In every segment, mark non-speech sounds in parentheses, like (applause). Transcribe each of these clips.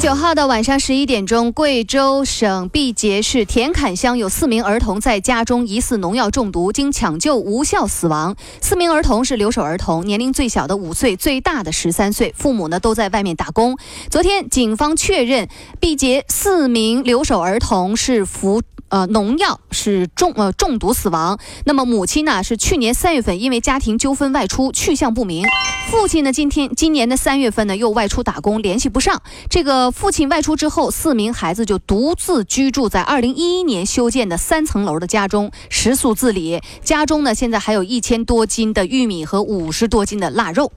九号的晚上十一点钟，贵州省毕节市田坎乡有四名儿童在家中疑似农药中毒，经抢救无效死亡。四名儿童是留守儿童，年龄最小的五岁，最大的十三岁，父母呢都在外面打工。昨天，警方确认毕节四名留守儿童是服。呃，农药是中呃中毒死亡。那么母亲呢是去年三月份因为家庭纠纷外出，去向不明。父亲呢今天今年的三月份呢又外出打工，联系不上。这个父亲外出之后，四名孩子就独自居住在二零一一年修建的三层楼的家中，食宿自理。家中呢现在还有一千多斤的玉米和五十多斤的腊肉。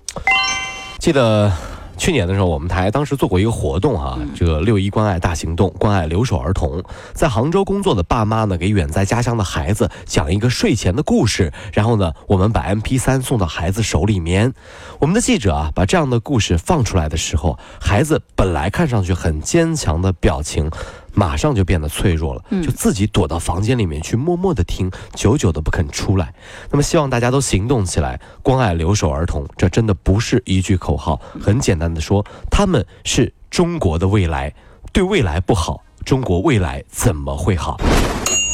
记得。去年的时候，我们台当时做过一个活动哈，这个六一关爱大行动，关爱留守儿童。在杭州工作的爸妈呢，给远在家乡的孩子讲一个睡前的故事，然后呢，我们把 M P 三送到孩子手里面。我们的记者啊，把这样的故事放出来的时候，孩子本来看上去很坚强的表情。马上就变得脆弱了，就自己躲到房间里面去默默的听，久久的不肯出来。那么希望大家都行动起来，关爱留守儿童。这真的不是一句口号，很简单的说，他们是中国的未来。对未来不好，中国未来怎么会好？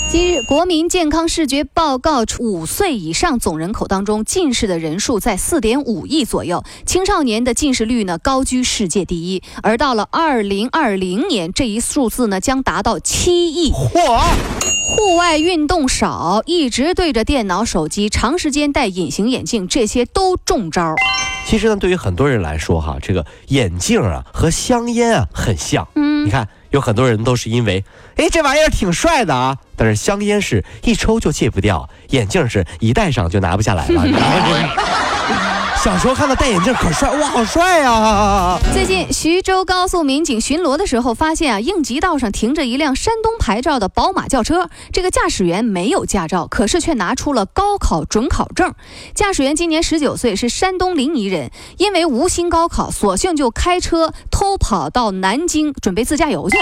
今日国民健康视觉报告，五岁以上总人口当中，近视的人数在四点五亿左右，青少年的近视率呢高居世界第一。而到了二零二零年，这一数字呢将达到七亿。嚯！户外运动少，一直对着电脑、手机，长时间戴隐形眼镜，这些都中招。其实呢，对于很多人来说，哈，这个眼镜啊和香烟啊很像。嗯，你看。有很多人都是因为，哎，这玩意儿挺帅的啊，但是香烟是一抽就戒不掉，眼镜是一戴上就拿不下来了。(laughs) 小时候看到戴眼镜可帅，哇，好帅呀！最近徐州高速民警巡逻的时候，发现啊，应急道上停着一辆山东牌照的宝马轿车，这个驾驶员没有驾照，可是却拿出了高考准考证。驾驶员今年十九岁，是山东临沂人，因为无心高考，索性就开车偷跑到南京，准备自驾游去。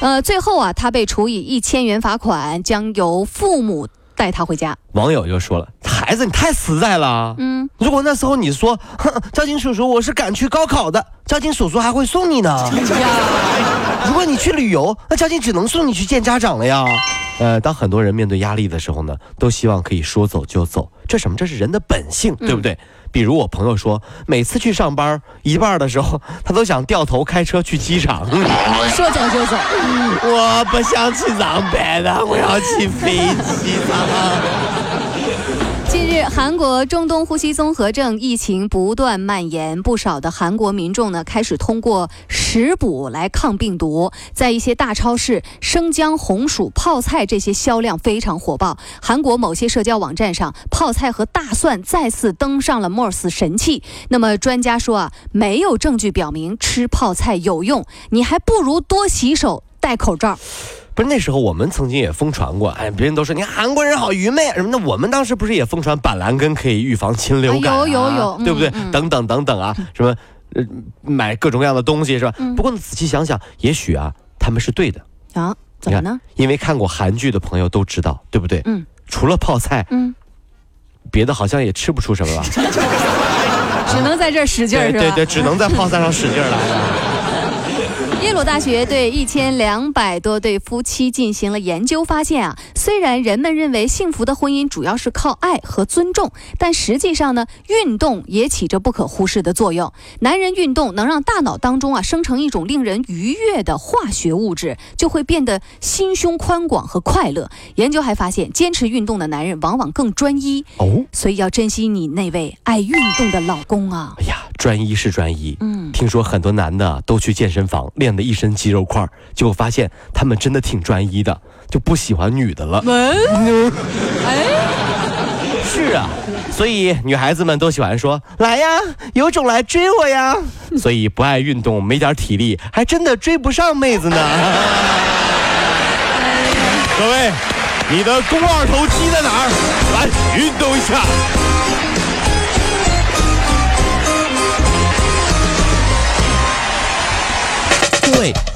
呃，最后啊，他被处以一千元罚款，将由父母。带他回家，网友就说了：“孩子，你太实在了。嗯，如果那时候你说，哼交警叔叔，我是赶去高考的，交警叔叔还会送你呢。(laughs) 如果你去旅游，那交警只能送你去见家长了呀。呃，当很多人面对压力的时候呢，都希望可以说走就走，这什么？这是人的本性，对不对？”比如我朋友说，每次去上班一半的时候，他都想掉头开车去机场。(laughs) 说走就走，我不想去上班了，我要去飞机。(laughs) 韩国中东呼吸综合症疫情不断蔓延，不少的韩国民众呢开始通过食补来抗病毒。在一些大超市，生姜、红薯、泡菜这些销量非常火爆。韩国某些社交网站上，泡菜和大蒜再次登上了 MOS 神器。那么专家说啊，没有证据表明吃泡菜有用，你还不如多洗手、戴口罩。不是那时候，我们曾经也疯传过，哎，别人都说你韩国人好愚昧什么的，我们当时不是也疯传板蓝根可以预防禽流感，有有有，对不对？等等等等啊，(laughs) 什么，呃，买各种各样的东西是吧？不过你仔细想想，也许啊，他们是对的啊？怎么呢？因为看过韩剧的朋友都知道，对不对？嗯。除了泡菜，嗯，别的好像也吃不出什么了，(laughs) 只能在这使劲？对对，只能在泡菜上使劲儿了。耶鲁大学对一千两百多对夫妻进行了研究，发现啊，虽然人们认为幸福的婚姻主要是靠爱和尊重，但实际上呢，运动也起着不可忽视的作用。男人运动能让大脑当中啊生成一种令人愉悦的化学物质，就会变得心胸宽广和快乐。研究还发现，坚持运动的男人往往更专一哦，所以要珍惜你那位爱运动的老公啊。哎呀。专一是专一，嗯，听说很多男的都去健身房练的一身肌肉块，结果发现他们真的挺专一的，就不喜欢女的了。(laughs) 哎，是啊，所以女孩子们都喜欢说来呀，有种来追我呀。所以不爱运动，没点体力，还真的追不上妹子呢。各位。你的肱二头肌在哪儿？来运动一下。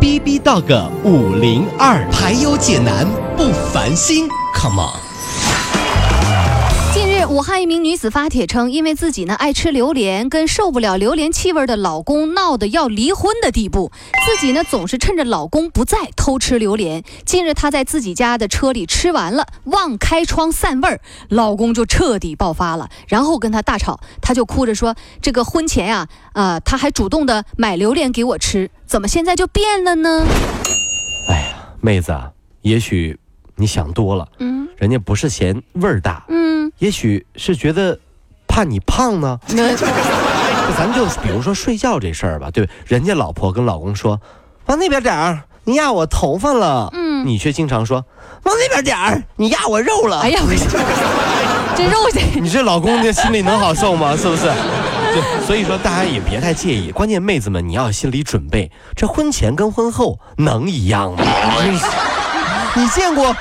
B B Dog 五零二，排忧解难不烦心，Come on。武汉一名女子发帖称，因为自己呢爱吃榴莲，跟受不了榴莲气味的老公闹得要离婚的地步。自己呢总是趁着老公不在偷吃榴莲。近日，她在自己家的车里吃完了，忘开窗散味儿，老公就彻底爆发了，然后跟她大吵。她就哭着说：“这个婚前呀、啊，他还主动的买榴莲给我吃，怎么现在就变了呢哎呀，妹子啊，也许你想多了，？”嗯人家不是嫌味儿大，嗯，也许是觉得怕你胖呢。那 (laughs) 咱就比如说睡觉这事儿吧，对吧？人家老婆跟老公说：“往那边点儿，你压我头发了。”嗯你却经常说：“往那边点儿，你压我肉了。”哎呀，我这 (laughs) 肉这 (laughs) 你这老公这心里能好受吗？是不是？对，所以说大家也别太介意。关键妹子们，你要有心理准备，这婚前跟婚后能一样吗？你见过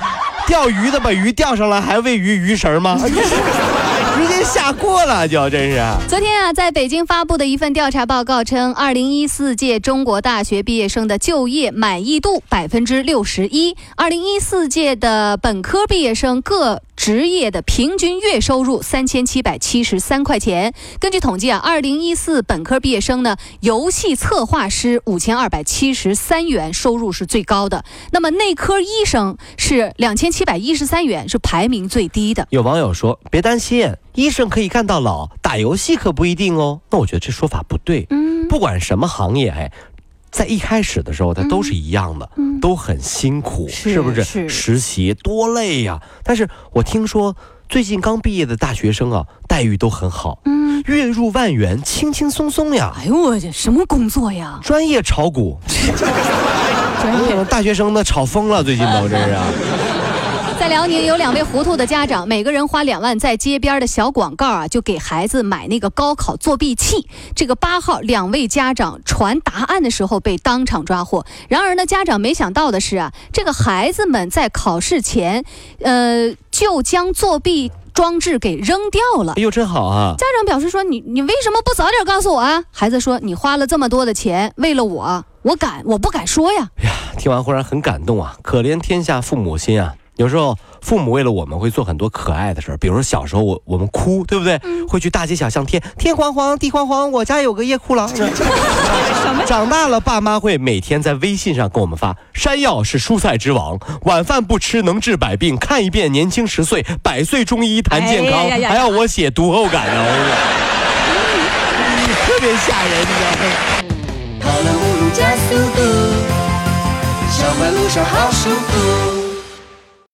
钓鱼的把鱼钓上来还喂鱼鱼食吗？直 (laughs) 接下锅了，就真是。昨天啊，在北京发布的一份调查报告称，二零一四届中国大学毕业生的就业满意度百分之六十一，二零一四届的本科毕业生各职业的平均月收入三千七百七十三块钱。根据统计啊，二零一四本科毕业生呢，游戏策划师五千二百七十三元，收入是最高的。那么内科医生是两千七百一十三元，是排名最低的。有网友说：“别担心，医生可以干到老，打游戏可不一定哦。”那我觉得这说法不对。嗯，不管什么行业，哎，在一开始的时候，它都是一样的，嗯都很辛苦，是不是？是实习多累呀、但是我听说最近刚毕业的大学生啊，待遇都很好，嗯，月入万元，轻轻松松呀。哎呦我去什么工作呀？专业炒股，(laughs) 专业。大学生呢炒疯了，最近都真是啊。在辽宁有两位糊涂的家长，每个人花两万，在街边的小广告啊，就给孩子买那个高考作弊器。这个八号，两位家长传答案的时候被当场抓获。然而呢，家长没想到的是啊，这个孩子们在考试前，呃，就将作弊装置给扔掉了哎。呦，真好啊！家长表示说：“你你为什么不早点告诉我啊？”孩子说：“你花了这么多的钱，为了我，我敢，我不敢说呀。哎呀，听完忽然很感动啊！可怜天下父母心啊！有时候父母为了我们会做很多可爱的事儿，比如说小时候我我们哭，对不对？会去大街小巷贴天黄黄地黄黄，我家有个夜哭郎。(laughs) 什么？长大了，爸妈会每天在微信上给我们发：山药是蔬菜之王，晚饭不吃能治百病，看一遍年轻十岁，百岁中医谈健康。哎呀呀呀还要我写读后感呢，特别吓人，你知道吗？跑了五路加速度，上班路上好舒服。